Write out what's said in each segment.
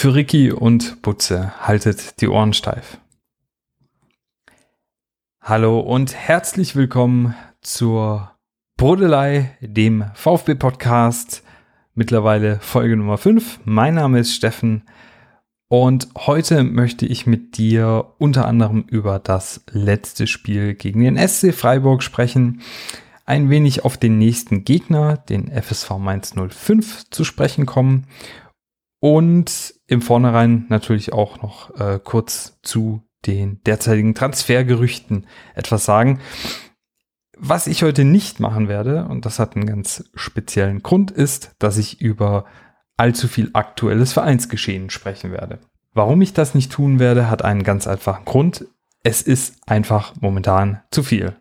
Für Ricky und Butze haltet die Ohren steif. Hallo und herzlich willkommen zur Brodelei, dem VfB-Podcast, mittlerweile Folge Nummer 5. Mein Name ist Steffen und heute möchte ich mit dir unter anderem über das letzte Spiel gegen den SC Freiburg sprechen, ein wenig auf den nächsten Gegner, den FSV Mainz 05, zu sprechen kommen und im Vornherein natürlich auch noch äh, kurz zu den derzeitigen Transfergerüchten etwas sagen. Was ich heute nicht machen werde, und das hat einen ganz speziellen Grund, ist, dass ich über allzu viel aktuelles Vereinsgeschehen sprechen werde. Warum ich das nicht tun werde, hat einen ganz einfachen Grund. Es ist einfach momentan zu viel.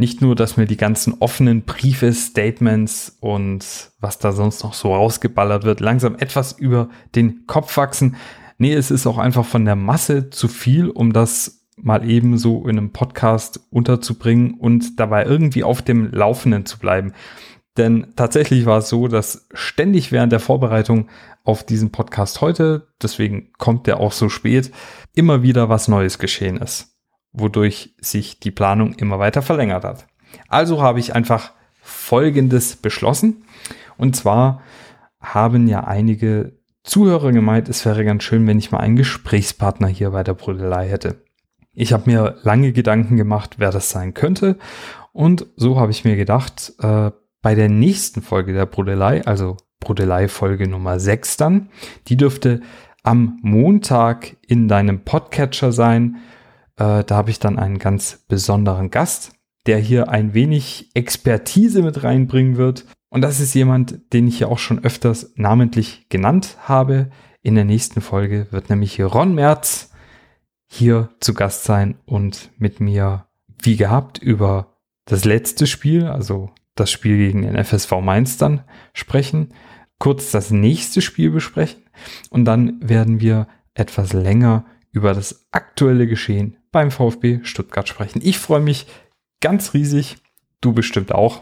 Nicht nur, dass mir die ganzen offenen Briefe, Statements und was da sonst noch so rausgeballert wird, langsam etwas über den Kopf wachsen. Nee, es ist auch einfach von der Masse zu viel, um das mal eben so in einem Podcast unterzubringen und dabei irgendwie auf dem Laufenden zu bleiben. Denn tatsächlich war es so, dass ständig während der Vorbereitung auf diesen Podcast heute, deswegen kommt der auch so spät, immer wieder was Neues geschehen ist wodurch sich die Planung immer weiter verlängert hat. Also habe ich einfach Folgendes beschlossen. Und zwar haben ja einige Zuhörer gemeint, es wäre ganz schön, wenn ich mal einen Gesprächspartner hier bei der Brodelei hätte. Ich habe mir lange Gedanken gemacht, wer das sein könnte. Und so habe ich mir gedacht, äh, bei der nächsten Folge der Brodelei, also Brodelei Folge Nummer 6 dann, die dürfte am Montag in deinem Podcatcher sein. Äh, da habe ich dann einen ganz besonderen Gast, der hier ein wenig Expertise mit reinbringen wird. Und das ist jemand, den ich ja auch schon öfters namentlich genannt habe. In der nächsten Folge wird nämlich Ron Merz hier zu Gast sein und mit mir, wie gehabt, über das letzte Spiel, also das Spiel gegen den FSV Mainz dann sprechen, kurz das nächste Spiel besprechen und dann werden wir etwas länger über das aktuelle Geschehen beim VfB Stuttgart sprechen. Ich freue mich ganz riesig, du bestimmt auch.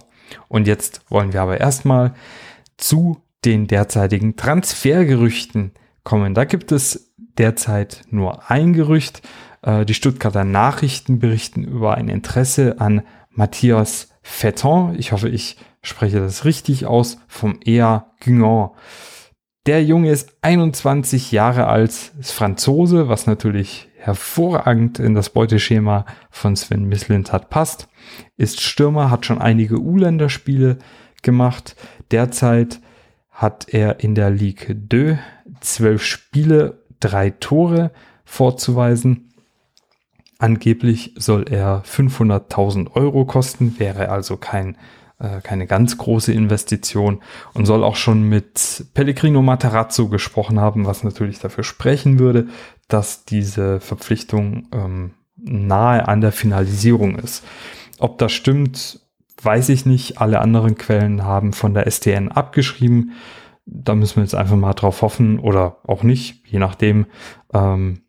Und jetzt wollen wir aber erstmal zu den derzeitigen Transfergerüchten kommen. Da gibt es derzeit nur ein Gerücht. Äh, die Stuttgarter Nachrichten berichten über ein Interesse an Matthias Fetton. Ich hoffe, ich spreche das richtig aus, vom EA Guingamp. Der Junge ist 21 Jahre alt, ist Franzose, was natürlich hervorragend in das Beuteschema von Sven Mislintat passt. Ist Stürmer, hat schon einige U-Länderspiele gemacht. Derzeit hat er in der Ligue 2 zwölf Spiele, drei Tore vorzuweisen. Angeblich soll er 500.000 Euro kosten, wäre also kein äh, keine ganz große Investition und soll auch schon mit Pellegrino Materazzo gesprochen haben, was natürlich dafür sprechen würde, dass diese Verpflichtung ähm, nahe an der Finalisierung ist. Ob das stimmt, weiß ich nicht. Alle anderen Quellen haben von der STN abgeschrieben. Da müssen wir jetzt einfach mal drauf hoffen oder auch nicht, je nachdem, ähm,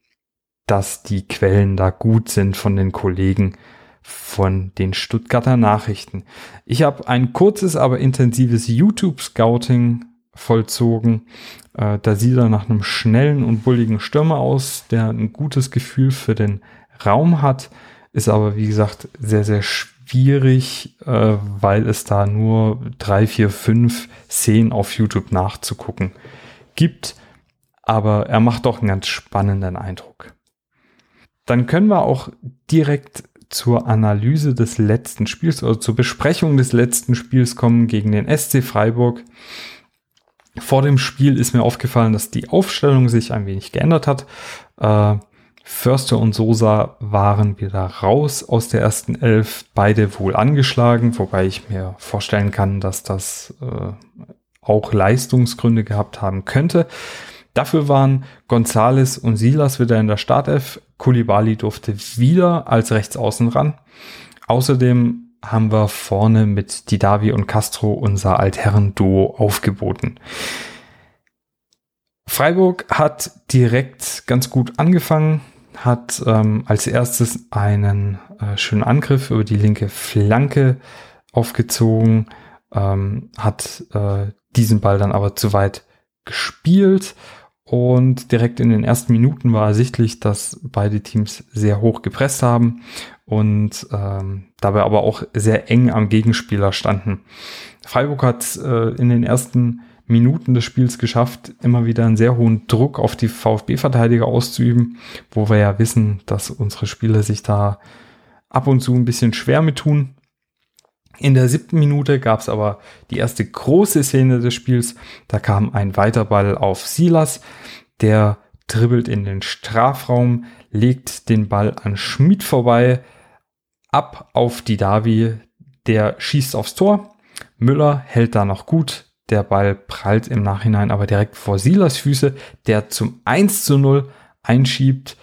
dass die Quellen da gut sind von den Kollegen, von den Stuttgarter Nachrichten. Ich habe ein kurzes, aber intensives YouTube-Scouting vollzogen. Äh, da sieht er nach einem schnellen und bulligen Stürmer aus, der ein gutes Gefühl für den Raum hat, ist aber wie gesagt sehr, sehr schwierig, äh, weil es da nur drei, vier, fünf Szenen auf YouTube nachzugucken gibt. Aber er macht doch einen ganz spannenden Eindruck. Dann können wir auch direkt zur Analyse des letzten Spiels oder zur Besprechung des letzten Spiels kommen gegen den SC Freiburg. Vor dem Spiel ist mir aufgefallen, dass die Aufstellung sich ein wenig geändert hat. Äh, Förster und Sosa waren wieder raus aus der ersten Elf, beide wohl angeschlagen, wobei ich mir vorstellen kann, dass das äh, auch Leistungsgründe gehabt haben könnte. Dafür waren Gonzales und Silas wieder in der Startelf. Kulibali durfte wieder als Rechtsaußen ran. Außerdem haben wir vorne mit Didavi und Castro unser Altherren-Duo aufgeboten. Freiburg hat direkt ganz gut angefangen, hat ähm, als erstes einen äh, schönen Angriff über die linke Flanke aufgezogen, ähm, hat äh, diesen Ball dann aber zu weit gespielt Und direkt in den ersten Minuten war ersichtlich, dass beide Teams sehr hoch gepresst haben und ähm, dabei aber auch sehr eng am Gegenspieler standen. Freiburg hat äh, in den ersten Minuten des Spiels geschafft, immer wieder einen sehr hohen Druck auf die VfB-Verteidiger auszuüben, wo wir ja wissen, dass unsere Spieler sich da ab und zu ein bisschen schwer mit tun. In der siebten Minute gab es aber die erste große Szene des Spiels. Da kam ein Weiterball auf Silas, der dribbelt in den Strafraum, legt den Ball an Schmid vorbei, ab auf die Davi, der schießt aufs Tor. Müller hält da noch gut. Der Ball prallt im Nachhinein aber direkt vor Silas Füße, der zum 1 zu 0 einschiebt.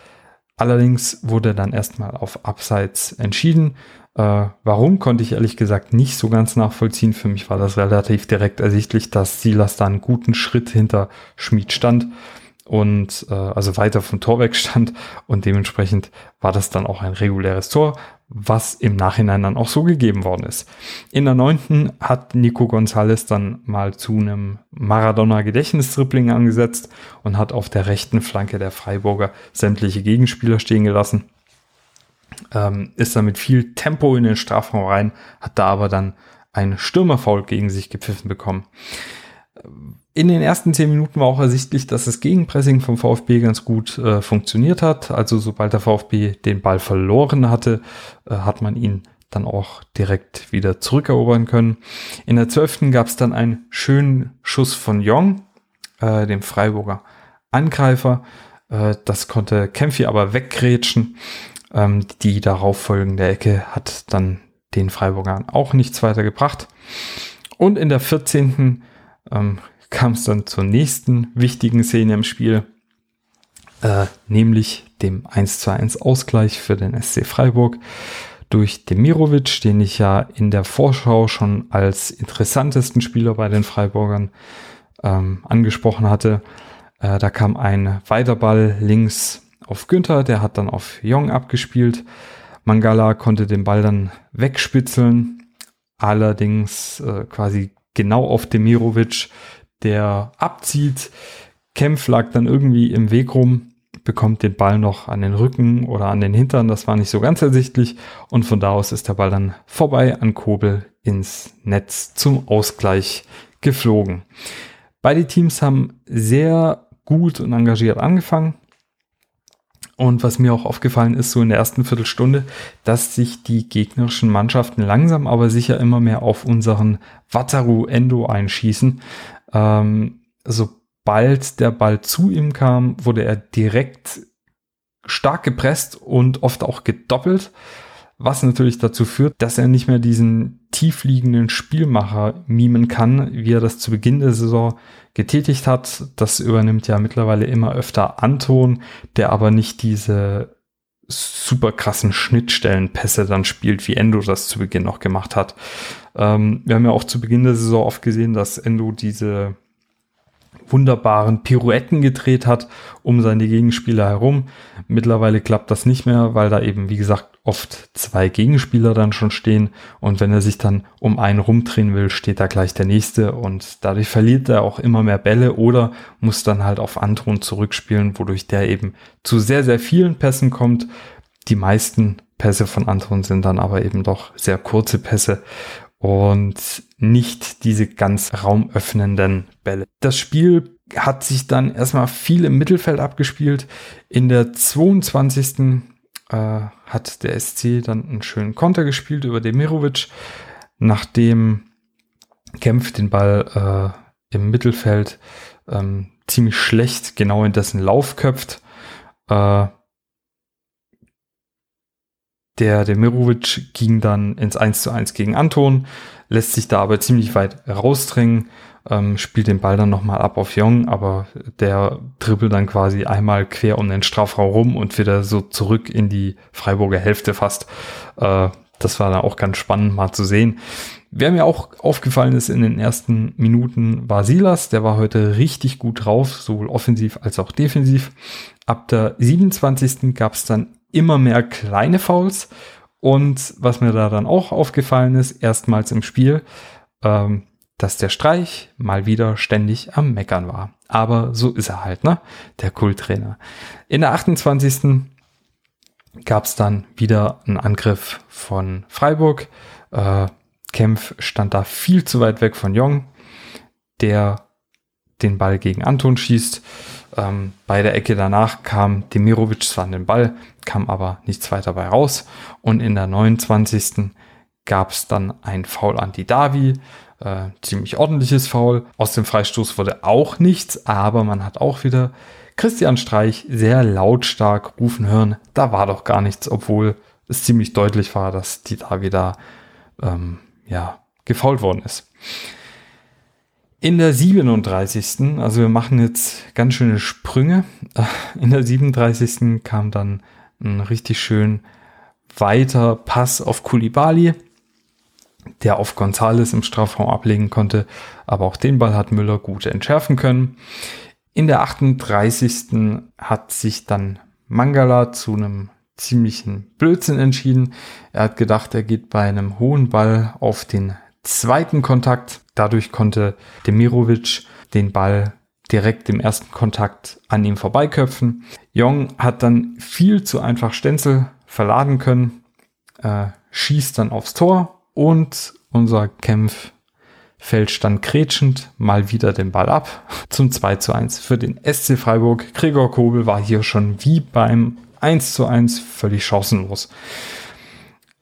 Allerdings wurde dann erstmal auf Abseits entschieden. Äh, warum konnte ich ehrlich gesagt nicht so ganz nachvollziehen. Für mich war das relativ direkt ersichtlich, dass Silas da einen guten Schritt hinter Schmid stand und äh, also weiter vom Tor weg stand und dementsprechend war das dann auch ein reguläres Tor, was im Nachhinein dann auch so gegeben worden ist. In der neunten hat Nico Gonzalez dann mal zu einem Maradona-Gedächtnistripling angesetzt und hat auf der rechten Flanke der Freiburger sämtliche Gegenspieler stehen gelassen ähm, ist da mit viel Tempo in den Strafraum rein, hat da aber dann ein Stürmerfoul gegen sich gepfiffen bekommen. In den ersten zehn Minuten war auch ersichtlich, dass das Gegenpressing vom VfB ganz gut äh, funktioniert hat. Also sobald der VfB den Ball verloren hatte, äh, hat man ihn dann auch direkt wieder zurückerobern können. In der zwölften gab es dann einen schönen Schuss von Jong, äh, dem Freiburger Angreifer. Äh, das konnte Kempfi aber weggrätschen ähm, die darauf folgende Ecke hat dann den Freiburgern auch nichts weiter gebracht. Und in der 14. Ähm, kam es dann zur nächsten wichtigen Szene im Spiel, äh, nämlich dem 1 zu 1 Ausgleich für den SC Freiburg durch Demirovic, den ich ja in der Vorschau schon als interessantesten Spieler bei den Freiburgern ähm, angesprochen hatte. Äh, da kam ein Weiterball links auf Günther, der hat dann auf Jong abgespielt. Mangala konnte den Ball dann wegspitzeln, allerdings äh, quasi genau auf Demirovic, der abzieht. Kempf lag dann irgendwie im Weg rum, bekommt den Ball noch an den Rücken oder an den Hintern, das war nicht so ganz ersichtlich und von da aus ist der Ball dann vorbei an Kobel ins Netz zum Ausgleich geflogen. Beide Teams haben sehr gut und engagiert angefangen. Und was mir auch aufgefallen ist, so in der ersten Viertelstunde, dass sich die gegnerischen Mannschaften langsam aber sicher immer mehr auf unseren Wataru Endo einschießen. Ähm, sobald der Ball zu ihm kam, wurde er direkt stark gepresst und oft auch gedoppelt was natürlich dazu führt, dass er nicht mehr diesen tiefliegenden Spielmacher mimen kann, wie er das zu Beginn der Saison getätigt hat. Das übernimmt ja mittlerweile immer öfter Anton, der aber nicht diese super krassen Schnittstellenpässe dann spielt, wie Endo das zu Beginn noch gemacht hat. Ähm, wir haben ja auch zu Beginn der Saison oft gesehen, dass Endo diese wunderbaren Pirouetten gedreht hat um seine Gegenspieler herum. Mittlerweile klappt das nicht mehr, weil da eben, wie gesagt, oft zwei Gegenspieler dann schon stehen und wenn er sich dann um einen rumdrehen will, steht da gleich der nächste und dadurch verliert er auch immer mehr Bälle oder muss dann halt auf Anton zurückspielen, wodurch der eben zu sehr, sehr vielen Pässen kommt. Die meisten Pässe von Anton sind dann aber eben doch sehr kurze Pässe und nicht diese ganz raumöffnenden Bälle. Das Spiel hat sich dann erstmal viel im Mittelfeld abgespielt. In der 22. Äh, hat der SC dann einen schönen Konter gespielt über Demirovic, nachdem Kempf den Ball äh, im Mittelfeld ähm, ziemlich schlecht genau in dessen Lauf köpft. Äh, der Demirovic ging dann ins 1 zu 1 gegen Anton, lässt sich da aber ziemlich weit rausdrängen, ähm, spielt den Ball dann nochmal ab auf Jong, aber der dribbelt dann quasi einmal quer um den Strafraum rum und wieder so zurück in die Freiburger Hälfte fast. Äh, das war dann auch ganz spannend mal zu sehen. Wer mir auch aufgefallen ist in den ersten Minuten war Silas, der war heute richtig gut drauf, sowohl offensiv als auch defensiv. Ab der 27. gab es dann immer mehr kleine Fouls. Und was mir da dann auch aufgefallen ist, erstmals im Spiel, ähm, dass der Streich mal wieder ständig am Meckern war. Aber so ist er halt, ne? Der Kulttrainer. In der 28. gab es dann wieder einen Angriff von Freiburg. Äh, Kempf stand da viel zu weit weg von Jong, der den Ball gegen Anton schießt. Ähm, bei der Ecke danach kam Demirovic zwar an den Ball, kam aber nichts weiter bei raus. Und in der 29. gab es dann ein Foul an die Davi. Äh, ziemlich ordentliches Foul. Aus dem Freistoß wurde auch nichts, aber man hat auch wieder Christian Streich sehr lautstark rufen hören. Da war doch gar nichts, obwohl es ziemlich deutlich war, dass die Davi da ähm, ja, gefault worden ist. In der 37. Also wir machen jetzt ganz schöne Sprünge. In der 37. kam dann ein richtig schön weiter Pass auf Kulibali, der auf Gonzales im Strafraum ablegen konnte. Aber auch den Ball hat Müller gut entschärfen können. In der 38. hat sich dann Mangala zu einem ziemlichen Blödsinn entschieden. Er hat gedacht, er geht bei einem hohen Ball auf den zweiten Kontakt. Dadurch konnte Demirovic den Ball direkt im ersten Kontakt an ihm vorbeiköpfen. Jong hat dann viel zu einfach Stenzel verladen können, äh, schießt dann aufs Tor und unser Kämpf fällt dann kretschend mal wieder den Ball ab zum 2 zu 1 für den SC Freiburg. Gregor Kobel war hier schon wie beim 1 zu 1 völlig chancenlos.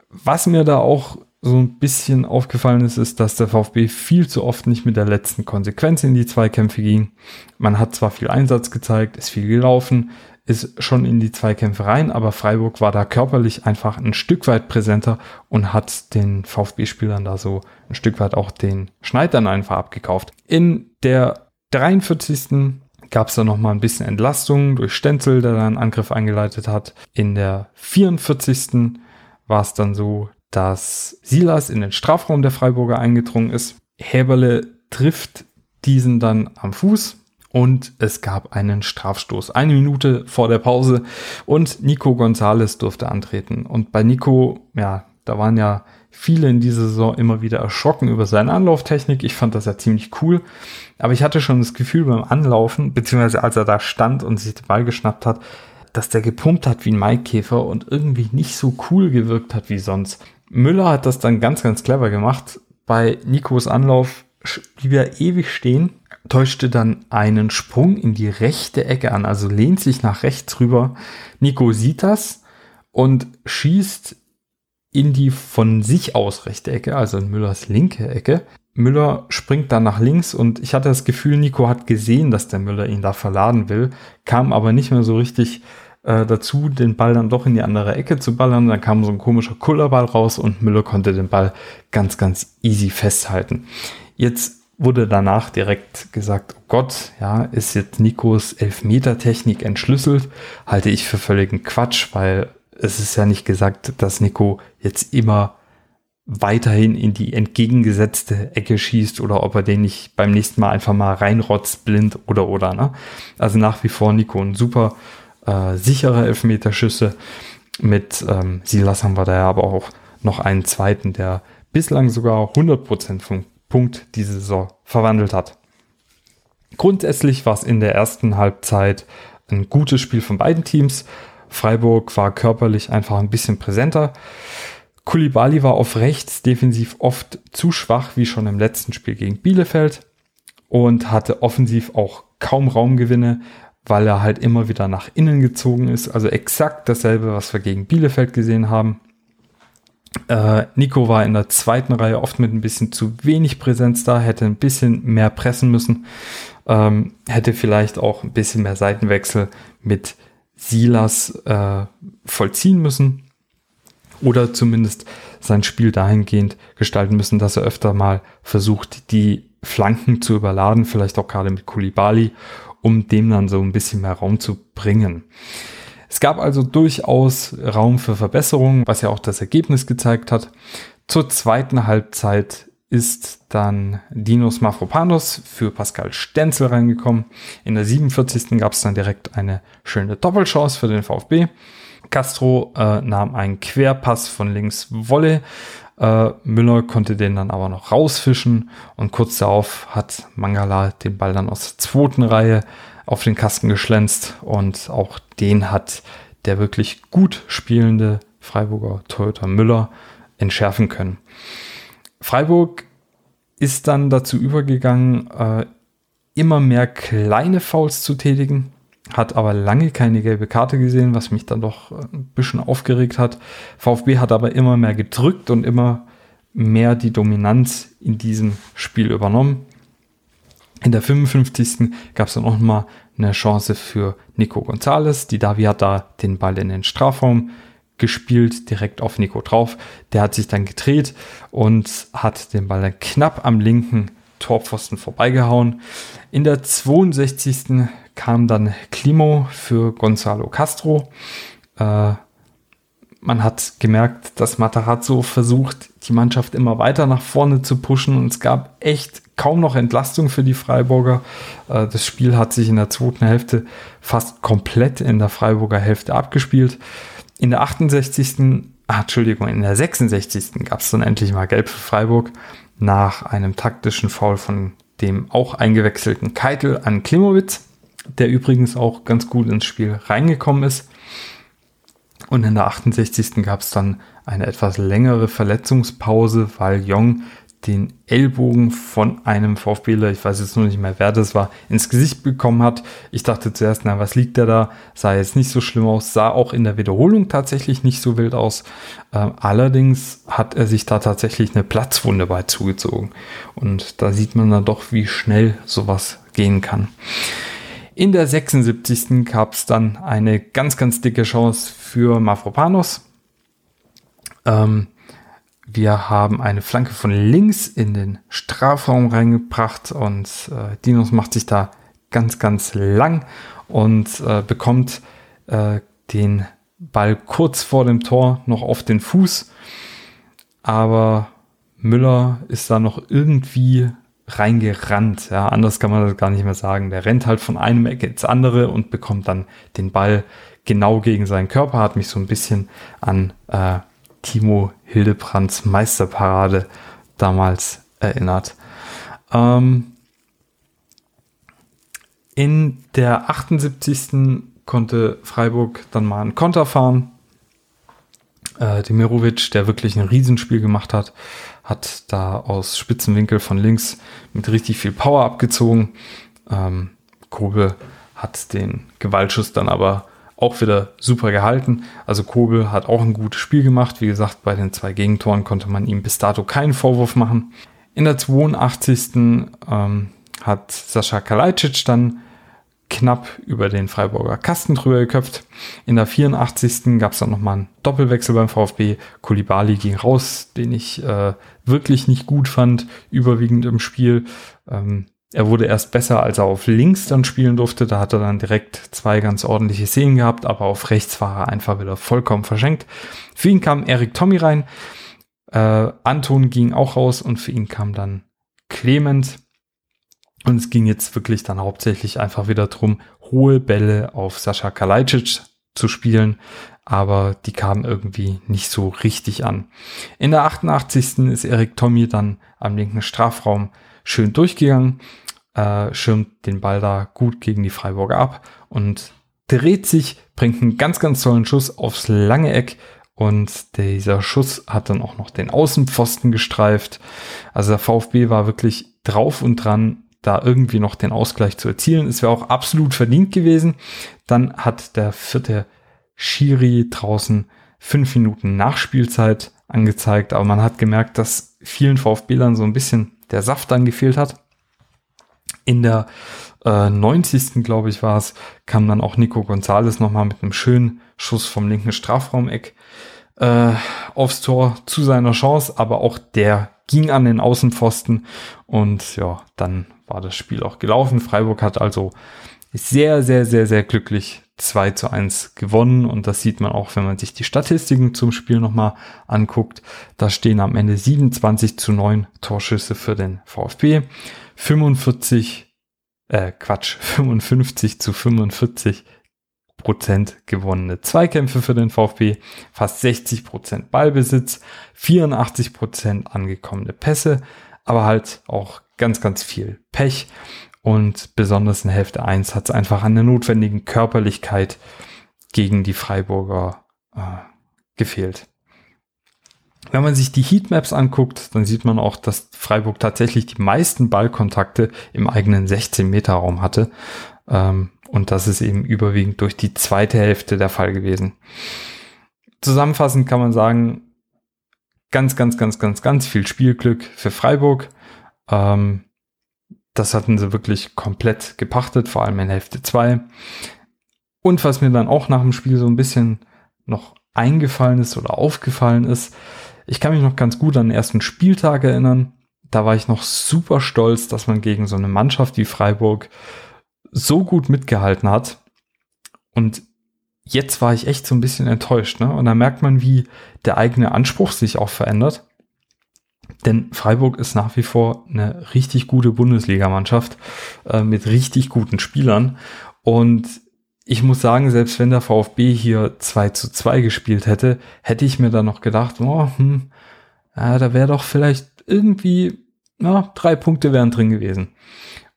Was mir da auch so ein bisschen aufgefallen ist, ist, dass der VfB viel zu oft nicht mit der letzten Konsequenz in die Zweikämpfe ging. Man hat zwar viel Einsatz gezeigt, ist viel gelaufen, ist schon in die Zweikämpfe rein, aber Freiburg war da körperlich einfach ein Stück weit präsenter und hat den VfB-Spielern da so ein Stück weit auch den Schneid dann einfach abgekauft. In der 43 gab es da noch mal ein bisschen Entlastung durch Stenzel, der dann einen Angriff eingeleitet hat. In der 44. war es dann so, dass Silas in den Strafraum der Freiburger eingedrungen ist. Häberle trifft diesen dann am Fuß und es gab einen Strafstoß. Eine Minute vor der Pause und Nico Gonzalez durfte antreten. Und bei Nico, ja, da waren ja viele in dieser Saison immer wieder erschrocken über seine Anlauftechnik. Ich fand das ja ziemlich cool. Aber ich hatte schon das Gefühl beim Anlaufen, beziehungsweise als er da stand und sich den Ball geschnappt hat, dass der gepumpt hat wie ein Maikäfer und irgendwie nicht so cool gewirkt hat wie sonst. Müller hat das dann ganz, ganz clever gemacht. Bei Nikos Anlauf blieb er ewig stehen, täuschte dann einen Sprung in die rechte Ecke an, also lehnt sich nach rechts rüber. Nico sieht das und schießt in die von sich aus rechte Ecke, also in Müllers linke Ecke. Müller springt dann nach links und ich hatte das Gefühl, Nico hat gesehen, dass der Müller ihn da verladen will, kam aber nicht mehr so richtig äh, dazu, den Ball dann doch in die andere Ecke zu ballern. Dann kam so ein komischer Kullerball raus und Müller konnte den Ball ganz, ganz easy festhalten. Jetzt wurde danach direkt gesagt, oh Gott, ja, ist jetzt Nikos Elfmeter-Technik entschlüsselt, halte ich für völligen Quatsch, weil es ist ja nicht gesagt, dass Nico jetzt immer weiterhin in die entgegengesetzte Ecke schießt oder ob er den nicht beim nächsten Mal einfach mal reinrotzt, blind oder oder. Ne? Also nach wie vor Nico ein super äh, sicherer Elfmeterschüsse. Mit ähm, Silas haben wir da ja aber auch noch einen zweiten, der bislang sogar 100% vom Punkt diese Saison verwandelt hat. Grundsätzlich war es in der ersten Halbzeit ein gutes Spiel von beiden Teams. Freiburg war körperlich einfach ein bisschen präsenter. Kulibali war auf rechts defensiv oft zu schwach, wie schon im letzten Spiel gegen Bielefeld und hatte offensiv auch kaum Raumgewinne, weil er halt immer wieder nach innen gezogen ist. Also exakt dasselbe, was wir gegen Bielefeld gesehen haben. Äh, Nico war in der zweiten Reihe oft mit ein bisschen zu wenig Präsenz da, hätte ein bisschen mehr pressen müssen, ähm, hätte vielleicht auch ein bisschen mehr Seitenwechsel mit Silas äh, vollziehen müssen oder zumindest sein Spiel dahingehend gestalten müssen, dass er öfter mal versucht, die Flanken zu überladen, vielleicht auch gerade mit Kulibali, um dem dann so ein bisschen mehr Raum zu bringen. Es gab also durchaus Raum für Verbesserungen, was ja auch das Ergebnis gezeigt hat. Zur zweiten Halbzeit ist dann Dinos Mafropanos für Pascal Stenzel reingekommen. In der 47. gab es dann direkt eine schöne Doppelchance für den VfB. Castro äh, nahm einen Querpass von links Wolle Äh, Müller konnte den dann aber noch rausfischen und kurz darauf hat Mangala den Ball dann aus der zweiten Reihe auf den Kasten geschlänzt und auch den hat der wirklich gut spielende Freiburger Toyota Müller entschärfen können. Freiburg ist dann dazu übergegangen, äh, immer mehr kleine Fouls zu tätigen, hat aber lange keine gelbe Karte gesehen, was mich dann doch ein bisschen aufgeregt hat. VfB hat aber immer mehr gedrückt und immer mehr die Dominanz in diesem Spiel übernommen. In der 55. gab es dann auch mal eine Chance für Nico Gonzalez. Die Davi hat da den Ball in den Strafraum gespielt, direkt auf Nico drauf. Der hat sich dann gedreht und hat den Ball dann knapp am linken Torpfosten vorbeigehauen. In der 62. kam dann Klimo für Gonzalo Castro. Äh, man hat gemerkt, dass Matarazzo versucht, die Mannschaft immer weiter nach vorne zu pushen und es gab echt kaum noch Entlastung für die Freiburger. Äh, das Spiel hat sich in der zweiten Hälfte fast komplett in der Freiburger Hälfte abgespielt. In der 68. Ah, Entschuldigung, in der 66. gab es dann endlich mal Gelb für Freiburg nach einem taktischen Foul von dem auch eingewechselten Keitel an Klimowitz, der übrigens auch ganz gut ins Spiel reingekommen ist. Und in der 68. gab es dann eine etwas längere Verletzungspause, weil Jong den Ellbogen von einem VfBler, ich weiß jetzt nur nicht mehr, wer das war, ins Gesicht bekommen hat. Ich dachte zuerst, na, was liegt der da? Sah jetzt nicht so schlimm aus, sah auch in der Wiederholung tatsächlich nicht so wild aus. Ähm, allerdings hat er sich da tatsächlich eine Platzwunde bei zugezogen. Und da sieht man dann doch, wie schnell sowas gehen kann. In der 76. gab es dann eine ganz, ganz dicke Chance für Mafropanos. Ähm, wir haben eine Flanke von links in den Strafraum reingebracht und äh, Dinos macht sich da ganz, ganz lang und äh, bekommt äh, den Ball kurz vor dem Tor noch auf den Fuß. Aber Müller ist da noch irgendwie reingerannt. Ja, anders kann man das gar nicht mehr sagen. Der rennt halt von einem Ecke ins andere und bekommt dann den Ball genau gegen seinen Körper. Hat mich so ein bisschen an äh, Timo Hildebrands Meisterparade damals erinnert. Ähm, in der 78. konnte Freiburg dann mal einen Konter fahren. Äh, Demirovic, der wirklich ein Riesenspiel gemacht hat, hat da aus Spitzenwinkel von links mit richtig viel Power abgezogen. Ähm, Kobel hat den Gewaltschuss dann aber auch wieder super gehalten. Also Kobel hat auch ein gutes Spiel gemacht. Wie gesagt, bei den zwei Gegentoren konnte man ihm bis dato keinen Vorwurf machen. In der 82. Ähm, hat Sascha Kalajdzic dann knapp über den Freiburger Kasten drüber geköpft. In der 84. gab es dann nochmal einen Doppelwechsel beim VfB. Kulibali ging raus, den ich äh, wirklich nicht gut fand, überwiegend im Spiel. Ähm, er wurde erst besser, als er auf links dann spielen durfte. Da hat er dann direkt zwei ganz ordentliche Szenen gehabt, aber auf rechts war er einfach wieder vollkommen verschenkt. Für ihn kam Erik Tommy rein. Äh, Anton ging auch raus und für ihn kam dann Clement. Und es ging jetzt wirklich dann hauptsächlich einfach wieder drum, hohe Bälle auf Sascha Kalajdzic zu spielen, aber die kamen irgendwie nicht so richtig an. In der 88. ist Erik Tommy dann am linken Strafraum schön durchgegangen äh, schirmt den Ball da gut gegen die Freiburger ab und dreht sich, bringt einen ganz, ganz tollen Schuss aufs lange Eck und dieser Schuss hat dann auch noch den Außenpfosten gestreift. Also der VfB war wirklich drauf und dran, da irgendwie noch den Ausgleich zu erzielen. Es wäre auch absolut verdient gewesen. Dann hat der vierte Schiri draußen fünf Minuten Nachspielzeit angezeigt, aber man hat gemerkt, dass vielen VfB-Lern so ein bisschen der Saft dann gefehlt hat. In der äh, 90. glaube ich war es, kam dann auch Nico Gonzalez nochmal mit einem schönen Schuss vom linken Strafraumeck äh, aufs Tor zu seiner Chance, aber auch der ging an den Außenpfosten und ja, dann war das Spiel auch gelaufen. Freiburg hat also sehr, sehr, sehr, sehr glücklich 2 zu 1 gewonnen und das sieht man auch, wenn man sich die Statistiken zum Spiel nochmal anguckt. Da stehen am Ende 27 zu 9 Torschüsse für den VfB. 45, äh, Quatsch, 55 zu 45 Prozent gewonnene Zweikämpfe für den VfB, fast 60 Prozent Ballbesitz, 84 Prozent angekommene Pässe, aber halt auch ganz, ganz viel Pech. Und besonders in Hälfte 1 hat es einfach an der notwendigen Körperlichkeit gegen die Freiburger äh, gefehlt. Wenn man sich die Heatmaps anguckt, dann sieht man auch, dass Freiburg tatsächlich die meisten Ballkontakte im eigenen 16-Meter-Raum hatte. Ähm, und das ist eben überwiegend durch die zweite Hälfte der Fall gewesen. Zusammenfassend kann man sagen, ganz, ganz, ganz, ganz, ganz viel Spielglück für Freiburg. Ähm, das hatten sie wirklich komplett gepachtet, vor allem in Hälfte 2. Und was mir dann auch nach dem Spiel so ein bisschen noch eingefallen ist oder aufgefallen ist, ich kann mich noch ganz gut an den ersten Spieltag erinnern. Da war ich noch super stolz, dass man gegen so eine Mannschaft wie Freiburg so gut mitgehalten hat. Und jetzt war ich echt so ein bisschen enttäuscht. Ne? Und da merkt man, wie der eigene Anspruch sich auch verändert. Denn Freiburg ist nach wie vor eine richtig gute Bundesligamannschaft äh, mit richtig guten Spielern. Und ich muss sagen, selbst wenn der VfB hier 2 zu 2 gespielt hätte, hätte ich mir da noch gedacht, oh, hm, ja, da wäre doch vielleicht irgendwie, na, drei Punkte wären drin gewesen.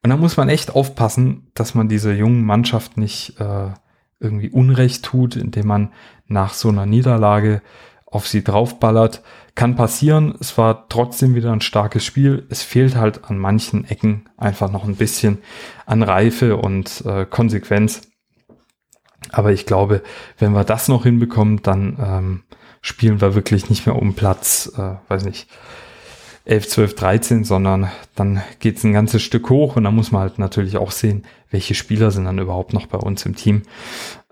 Und da muss man echt aufpassen, dass man dieser jungen Mannschaft nicht äh, irgendwie Unrecht tut, indem man nach so einer Niederlage auf sie draufballert. Kann passieren. Es war trotzdem wieder ein starkes Spiel. Es fehlt halt an manchen Ecken einfach noch ein bisschen an Reife und äh, Konsequenz. Aber ich glaube, wenn wir das noch hinbekommen, dann ähm, spielen wir wirklich nicht mehr um Platz, äh, weiß nicht, 11, 12, 13, sondern dann geht's ein ganzes Stück hoch und dann muss man halt natürlich auch sehen, welche Spieler sind dann überhaupt noch bei uns im Team.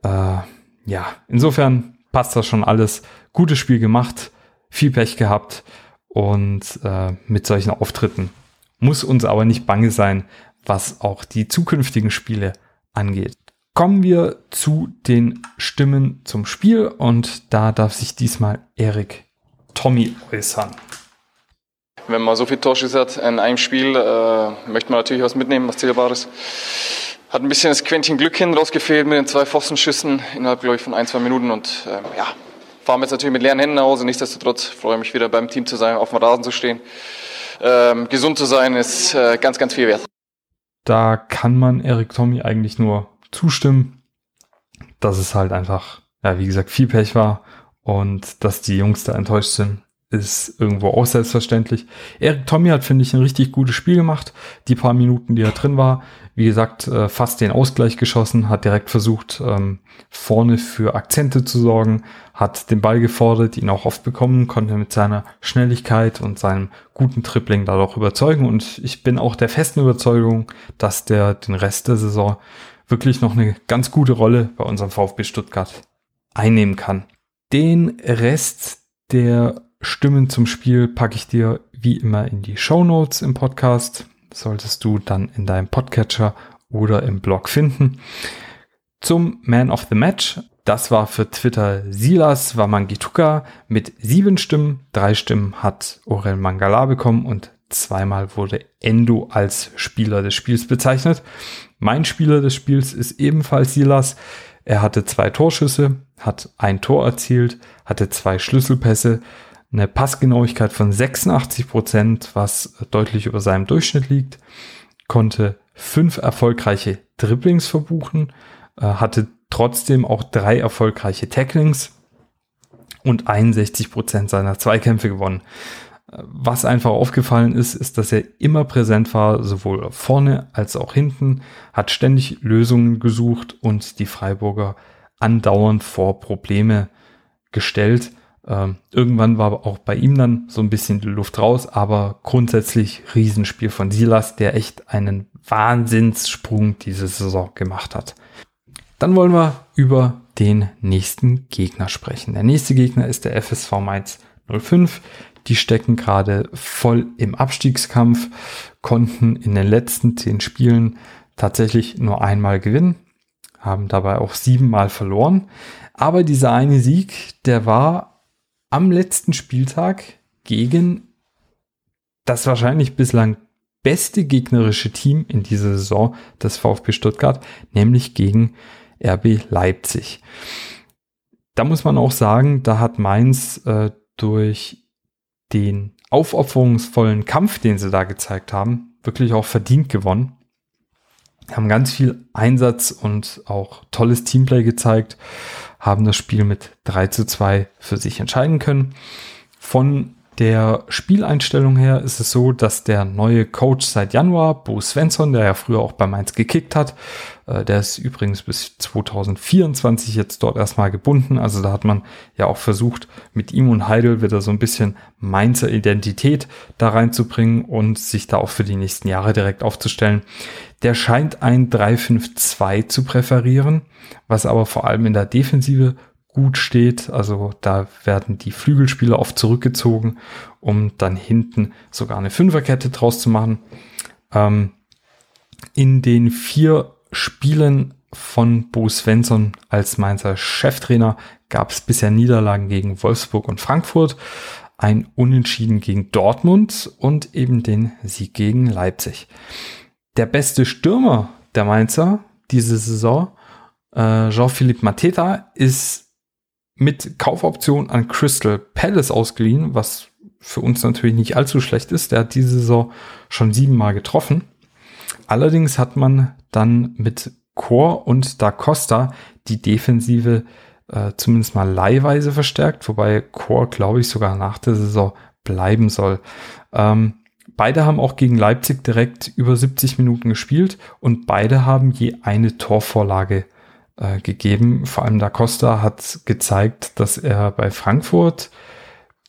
Äh, ja, insofern passt das schon alles. Gutes Spiel gemacht, viel Pech gehabt und äh, mit solchen Auftritten muss uns aber nicht bange sein, was auch die zukünftigen Spiele angeht. Kommen wir zu den Stimmen zum Spiel und da darf sich diesmal Erik Tommy äußern. Wenn man so viel Torschüsse hat in einem Spiel, äh, möchte man natürlich was mitnehmen, was Zählbares. Hat ein bisschen das Quäntchen Glück hin rausgefehlt mit den zwei Pfostenschüssen innerhalb, glaube ich, von ein, zwei Minuten. Und äh, ja, fahren jetzt natürlich mit leeren Händen nach Hause. Nichtsdestotrotz freue ich mich wieder beim Team zu sein, auf dem Rasen zu stehen. Ähm, gesund zu sein ist äh, ganz, ganz viel wert. Da kann man Erik Tommy eigentlich nur zustimmen, dass es halt einfach, ja, wie gesagt, viel Pech war und dass die Jungs da enttäuscht sind, ist irgendwo auch selbstverständlich. Erik Tommy hat, finde ich, ein richtig gutes Spiel gemacht. Die paar Minuten, die er drin war, wie gesagt, äh, fast den Ausgleich geschossen, hat direkt versucht, ähm, vorne für Akzente zu sorgen, hat den Ball gefordert, ihn auch oft bekommen, konnte mit seiner Schnelligkeit und seinem guten Tripling dadurch überzeugen. Und ich bin auch der festen Überzeugung, dass der den Rest der Saison wirklich noch eine ganz gute Rolle bei unserem VfB Stuttgart einnehmen kann. Den Rest der Stimmen zum Spiel packe ich dir wie immer in die Show Notes im Podcast. Solltest du dann in deinem Podcatcher oder im Blog finden. Zum Man of the Match. Das war für Twitter Silas Wamangituka mit sieben Stimmen. Drei Stimmen hat Orel Mangala bekommen und zweimal wurde Endo als Spieler des Spiels bezeichnet. Mein Spieler des Spiels ist ebenfalls Silas. Er hatte zwei Torschüsse, hat ein Tor erzielt, hatte zwei Schlüsselpässe, eine Passgenauigkeit von 86 Prozent, was deutlich über seinem Durchschnitt liegt, konnte fünf erfolgreiche Dribblings verbuchen, äh, hatte trotzdem auch drei erfolgreiche Tacklings und 61 Prozent seiner Zweikämpfe gewonnen. Was einfach aufgefallen ist, ist, dass er immer präsent war, sowohl vorne als auch hinten, hat ständig Lösungen gesucht und die Freiburger andauernd vor Probleme gestellt. Ähm, irgendwann war auch bei ihm dann so ein bisschen die Luft raus, aber grundsätzlich Riesenspiel von Silas, der echt einen Wahnsinnssprung diese Saison gemacht hat. Dann wollen wir über den nächsten Gegner sprechen. Der nächste Gegner ist der FSV Mainz 05. Die stecken gerade voll im Abstiegskampf, konnten in den letzten zehn Spielen tatsächlich nur einmal gewinnen, haben dabei auch siebenmal verloren. Aber dieser eine Sieg, der war am letzten Spieltag gegen das wahrscheinlich bislang beste gegnerische Team in dieser Saison des VfB Stuttgart, nämlich gegen RB Leipzig. Da muss man auch sagen, da hat Mainz äh, durch den aufopferungsvollen Kampf, den sie da gezeigt haben, wirklich auch verdient gewonnen. Haben ganz viel Einsatz und auch tolles Teamplay gezeigt, haben das Spiel mit 3 zu 2 für sich entscheiden können. Von der Spieleinstellung her ist es so, dass der neue Coach seit Januar, Bo Svensson, der ja früher auch bei Mainz gekickt hat, äh, der ist übrigens bis 2024 jetzt dort erstmal gebunden. Also da hat man ja auch versucht, mit ihm und Heidel wieder so ein bisschen Mainzer Identität da reinzubringen und sich da auch für die nächsten Jahre direkt aufzustellen. Der scheint ein 3-5-2 zu präferieren, was aber vor allem in der Defensive gut steht. Also da werden die Flügelspieler oft zurückgezogen, um dann hinten sogar eine Fünferkette draus zu machen. Ähm, in den vier Spielen von Bo Svensson als Mainzer Cheftrainer gab es bisher Niederlagen gegen Wolfsburg und Frankfurt, ein Unentschieden gegen Dortmund und eben den Sieg gegen Leipzig. Der beste Stürmer der Mainzer diese Saison, äh, Jean-Philippe Mateta, ist mit Kaufoption an Crystal Palace ausgeliehen, was für uns natürlich nicht allzu schlecht ist. Der hat diese Saison schon siebenmal getroffen. Allerdings hat man dann mit Core und Da Costa die Defensive äh, zumindest mal leihweise verstärkt, wobei Core, glaube ich, sogar nach der Saison bleiben soll. Ähm, beide haben auch gegen Leipzig direkt über 70 Minuten gespielt und beide haben je eine Torvorlage äh, gegeben. Vor allem Da Costa hat gezeigt, dass er bei Frankfurt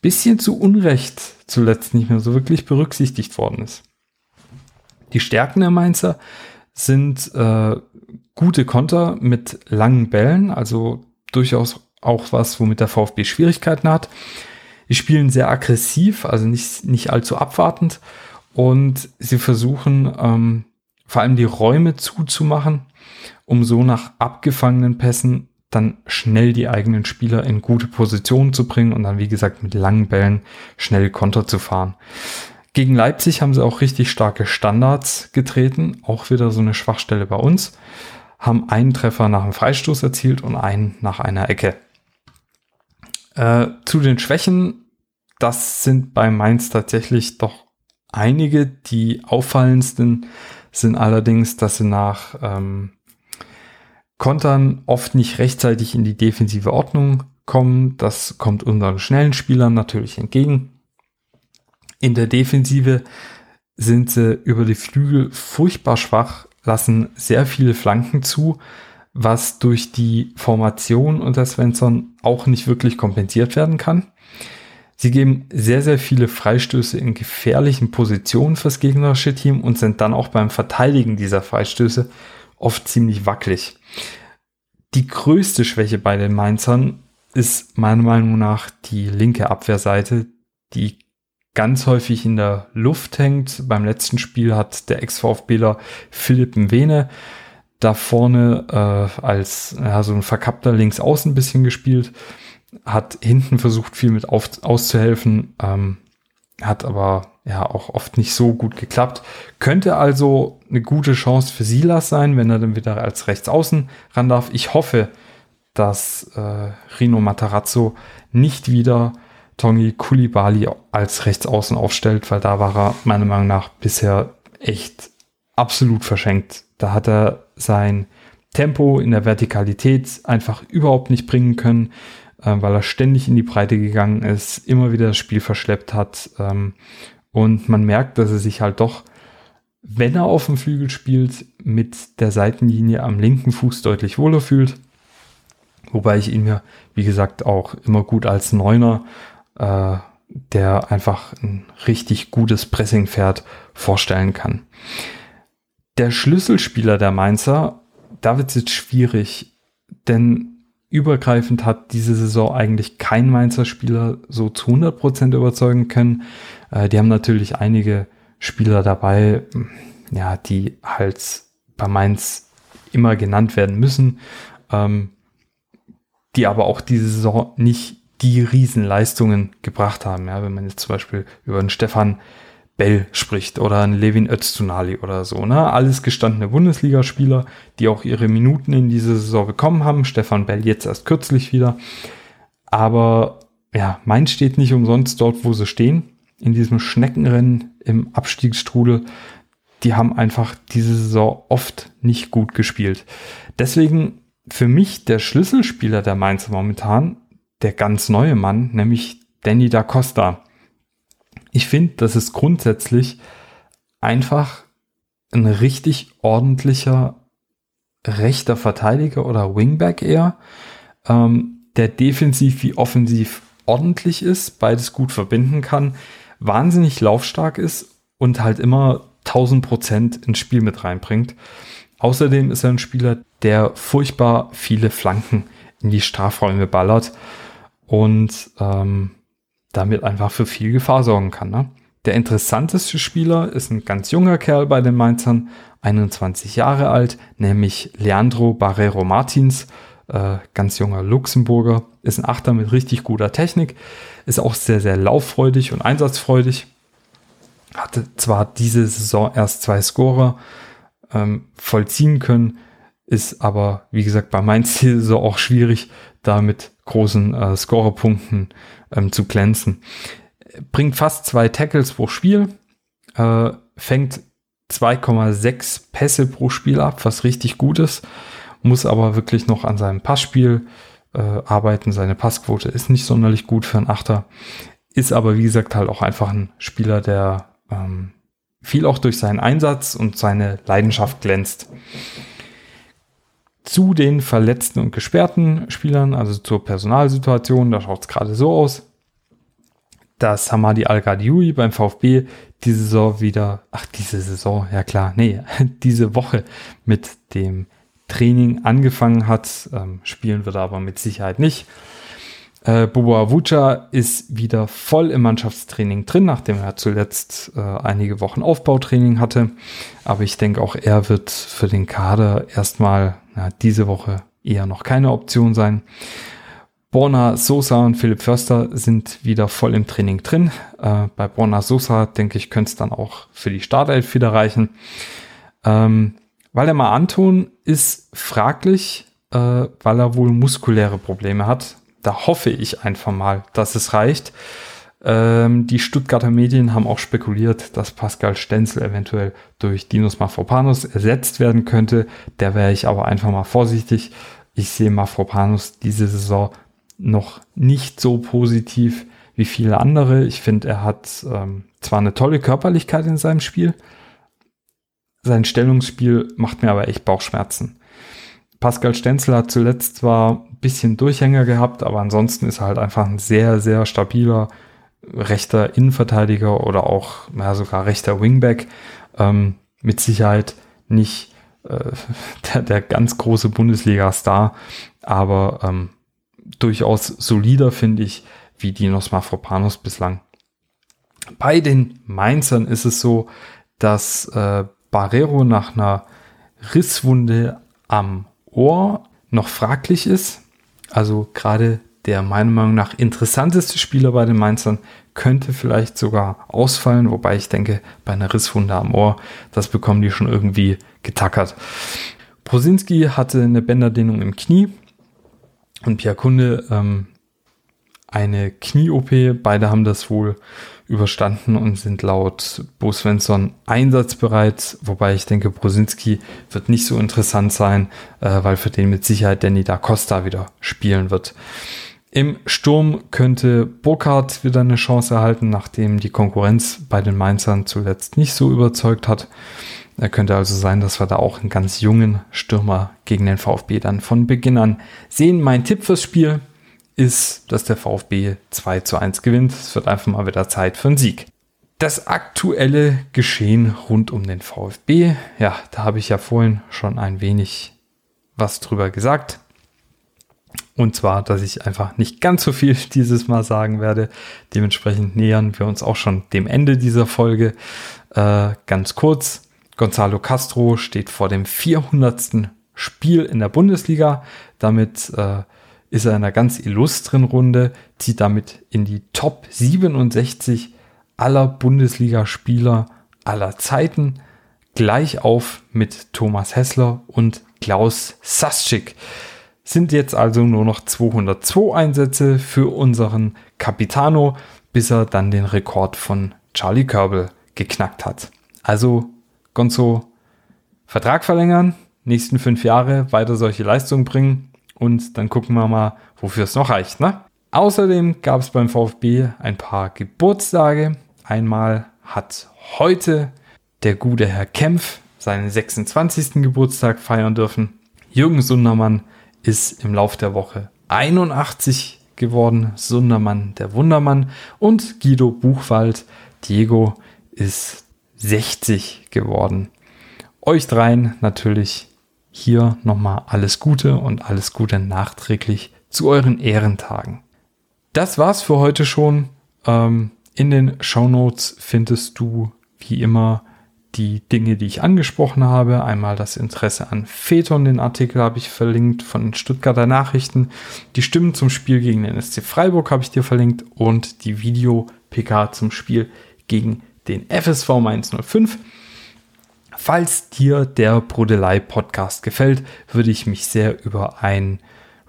bisschen zu Unrecht zuletzt nicht mehr so wirklich berücksichtigt worden ist. Die Stärken der Mainzer sind äh, gute Konter mit langen Bällen, also durchaus auch was, womit der VfB Schwierigkeiten hat. Die spielen sehr aggressiv, also nicht, nicht allzu abwartend und sie versuchen ähm, vor allem die Räume zuzumachen um so nach abgefangenen Pässen dann schnell die eigenen Spieler in gute Positionen zu bringen und dann, wie gesagt, mit langen Bällen schnell Konter zu fahren. Gegen Leipzig haben sie auch richtig starke Standards getreten, auch wieder so eine Schwachstelle bei uns, haben einen Treffer nach einem Freistoß erzielt und einen nach einer Ecke. Äh, zu den Schwächen, das sind bei Mainz tatsächlich doch einige. Die auffallendsten sind allerdings, dass sie nach ähm, Kontern oft nicht rechtzeitig in die defensive Ordnung kommen. Das kommt unseren schnellen Spielern natürlich entgegen. In der Defensive sind sie über die Flügel furchtbar schwach, lassen sehr viele Flanken zu, was durch die Formation unter Svensson auch nicht wirklich kompensiert werden kann. Sie geben sehr, sehr viele Freistöße in gefährlichen Positionen fürs gegnerische Team und sind dann auch beim Verteidigen dieser Freistöße oft ziemlich wackelig. Die größte Schwäche bei den Mainzern ist meiner Meinung nach die linke Abwehrseite, die ganz häufig in der Luft hängt. Beim letzten Spiel hat der Ex-VfBler Philipp Mwene da vorne äh, als ja, so ein verkappter Linksaußen ein bisschen gespielt, hat hinten versucht viel mit auf, auszuhelfen, ähm, hat aber ja auch oft nicht so gut geklappt. Könnte also eine gute Chance für Silas sein, wenn er dann wieder als Rechtsaußen ran darf. Ich hoffe, dass äh, Rino Matarazzo nicht wieder Tongi Kulibali als Rechtsaußen aufstellt, weil da war er meiner Meinung nach bisher echt absolut verschenkt. Da hat er sein Tempo in der Vertikalität einfach überhaupt nicht bringen können, äh, weil er ständig in die Breite gegangen ist, immer wieder das Spiel verschleppt hat ähm, und man merkt, dass er sich halt doch, wenn er auf dem Flügel spielt, mit der Seitenlinie am linken Fuß deutlich wohler fühlt. Wobei ich ihn mir, wie gesagt, auch immer gut als Neuner, äh, der einfach ein richtig gutes Pressing fährt, vorstellen kann. Der Schlüsselspieler der Mainzer, da wird es jetzt schwierig, denn übergreifend hat diese Saison eigentlich kein Mainzer Spieler so zu 100% überzeugen können. Äh, die haben natürlich einige Spieler dabei, ja, die halt bei Mainz immer genannt werden müssen, ähm, die aber auch diese Saison nicht die Riesenleistungen gebracht haben. Ja, wenn man jetzt zum Beispiel über den Stefan Bell spricht oder ein Levin Öztunali oder so. Ne? Alles gestandene Bundesligaspieler, die auch ihre Minuten in dieser Saison bekommen haben. Stefan Bell jetzt erst kürzlich wieder. Aber ja, Mainz steht nicht umsonst dort, wo sie stehen. In diesem Schneckenrennen im Abstiegsstrudel. Die haben einfach diese Saison oft nicht gut gespielt. Deswegen für mich der Schlüsselspieler der Mainzer momentan, der ganz neue Mann, nämlich Danny da Costa ich finde, das ist grundsätzlich einfach ein richtig ordentlicher rechter Verteidiger oder Wingback eher, ähm, der defensiv wie offensiv ordentlich ist, beides gut verbinden kann, wahnsinnig laufstark ist und halt immer 1000 Prozent ins Spiel mit reinbringt. Außerdem ist er ein Spieler, der furchtbar viele Flanken in die Strafräume ballert und ähm, damit einfach für viel Gefahr sorgen kann. Ne? Der interessanteste Spieler ist ein ganz junger Kerl bei den Mainzern, 21 Jahre alt, nämlich Leandro Barrero Martins, äh, ganz junger Luxemburger, ist ein Achter mit richtig guter Technik, ist auch sehr, sehr lauffreudig und einsatzfreudig. Hatte zwar diese Saison erst zwei Scorer ähm, vollziehen können, ist aber, wie gesagt, bei Mainz Saison auch schwierig, da mit großen äh, Scorerpunkten ähm, zu glänzen. Bringt fast zwei Tackles pro Spiel, äh, fängt 2,6 Pässe pro Spiel ab, was richtig gut ist, muss aber wirklich noch an seinem Passspiel äh, arbeiten. Seine Passquote ist nicht sonderlich gut für einen Achter, ist aber wie gesagt halt auch einfach ein Spieler, der ähm, viel auch durch seinen Einsatz und seine Leidenschaft glänzt zu den verletzten und gesperrten Spielern, also zur Personalsituation, da schaut es gerade so aus, dass Hamadi Al-Ghadioui beim VfB diese Saison wieder, ach, diese Saison, ja klar, nee, diese Woche mit dem Training angefangen hat. Ähm, spielen wird er aber mit Sicherheit nicht. Äh, Bobo Avucha ist wieder voll im Mannschaftstraining drin, nachdem er zuletzt äh, einige Wochen Aufbautraining hatte. Aber ich denke auch, er wird für den Kader erstmal ja, diese Woche eher noch keine Option sein. Borna Sosa und Philipp Förster sind wieder voll im Training drin. Äh, bei Borna Sosa, denke ich, könnte es dann auch für die Startelf wieder reichen. Ähm, Waldemar Anton ist fraglich, äh, weil er wohl muskuläre Probleme hat. Da hoffe ich einfach mal, dass es reicht. Ähm, die Stuttgarter Medien haben auch spekuliert, dass Pascal Stenzel eventuell durch Dinos Mafropanus ersetzt werden könnte. Der wäre ich aber einfach mal vorsichtig. Ich sehe Mafropanus diese Saison noch nicht so positiv wie viele andere. Ich finde, er hat ähm, zwar eine tolle Körperlichkeit in seinem Spiel, sein Stellungsspiel macht mir aber echt Bauchschmerzen. Pascal Stenzel hat zuletzt zwar ein bisschen Durchhänger gehabt, aber ansonsten ist er halt einfach ein sehr, sehr stabiler rechter Innenverteidiger oder auch ja, sogar rechter Wingback. Ähm, mit Sicherheit nicht äh, der, der, ganz große Bundesliga-Star, aber ähm, durchaus solider, finde ich, wie Dinos Mafropanos bislang. Bei den Mainzern ist es so, dass äh, Barrero nach einer Risswunde am Ohr noch fraglich ist. Also gerade der meiner Meinung nach interessanteste Spieler bei den Mainzern könnte vielleicht sogar ausfallen, wobei ich denke, bei einer Risswunde am Ohr, das bekommen die schon irgendwie getackert. Prosinski hatte eine Bänderdehnung im Knie und Pierre Kunde ähm, eine Knie-OP. Beide haben das wohl überstanden und sind laut Bo Svensson einsatzbereit, wobei ich denke, Brosinski wird nicht so interessant sein, äh, weil für den mit Sicherheit Danny da Costa wieder spielen wird. Im Sturm könnte Burkhardt wieder eine Chance erhalten, nachdem die Konkurrenz bei den Mainzern zuletzt nicht so überzeugt hat. Er könnte also sein, dass wir da auch einen ganz jungen Stürmer gegen den VfB dann von Beginn an sehen. Mein Tipp fürs Spiel ist, dass der VfB 2 zu 1 gewinnt. Es wird einfach mal wieder Zeit für einen Sieg. Das aktuelle Geschehen rund um den VfB, ja, da habe ich ja vorhin schon ein wenig was drüber gesagt. Und zwar, dass ich einfach nicht ganz so viel dieses Mal sagen werde. Dementsprechend nähern wir uns auch schon dem Ende dieser Folge. Äh, ganz kurz, Gonzalo Castro steht vor dem 400. Spiel in der Bundesliga. Damit äh, ist er in einer ganz illustren Runde, zieht damit in die Top 67 aller Bundesligaspieler aller Zeiten, gleich auf mit Thomas Hessler und Klaus Sasczyk. Sind jetzt also nur noch 202 Einsätze für unseren Capitano, bis er dann den Rekord von Charlie Körbel geknackt hat. Also Gonzo, Vertrag verlängern, nächsten fünf Jahre weiter solche Leistungen bringen und dann gucken wir mal, wofür es noch reicht. Ne? Außerdem gab es beim VfB ein paar Geburtstage. Einmal hat heute der gute Herr Kempf seinen 26. Geburtstag feiern dürfen. Jürgen Sundermann ist im Lauf der Woche 81 geworden. Sundermann, der Wundermann. Und Guido Buchwald, Diego, ist 60 geworden. Euch dreien natürlich hier nochmal alles Gute und alles Gute nachträglich zu euren Ehrentagen. Das war's für heute schon. Ähm, in den Show Notes findest du wie immer die Dinge, die ich angesprochen habe. Einmal das Interesse an Phaeton, den Artikel habe ich verlinkt von den Stuttgarter Nachrichten. Die Stimmen zum Spiel gegen den SC Freiburg habe ich dir verlinkt und die Video-PK zum Spiel gegen den FSV Mainz 05. Falls dir der Brodelei Podcast gefällt, würde ich mich sehr über ein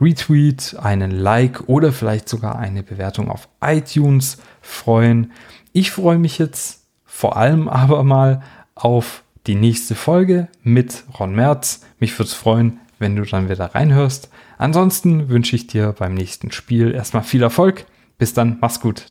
Retweet, einen Like oder vielleicht sogar eine Bewertung auf iTunes freuen. Ich freue mich jetzt vor allem aber mal auf die nächste Folge mit Ron Merz. Mich würde es freuen, wenn du dann wieder reinhörst. Ansonsten wünsche ich dir beim nächsten Spiel erstmal viel Erfolg. Bis dann, mach's gut.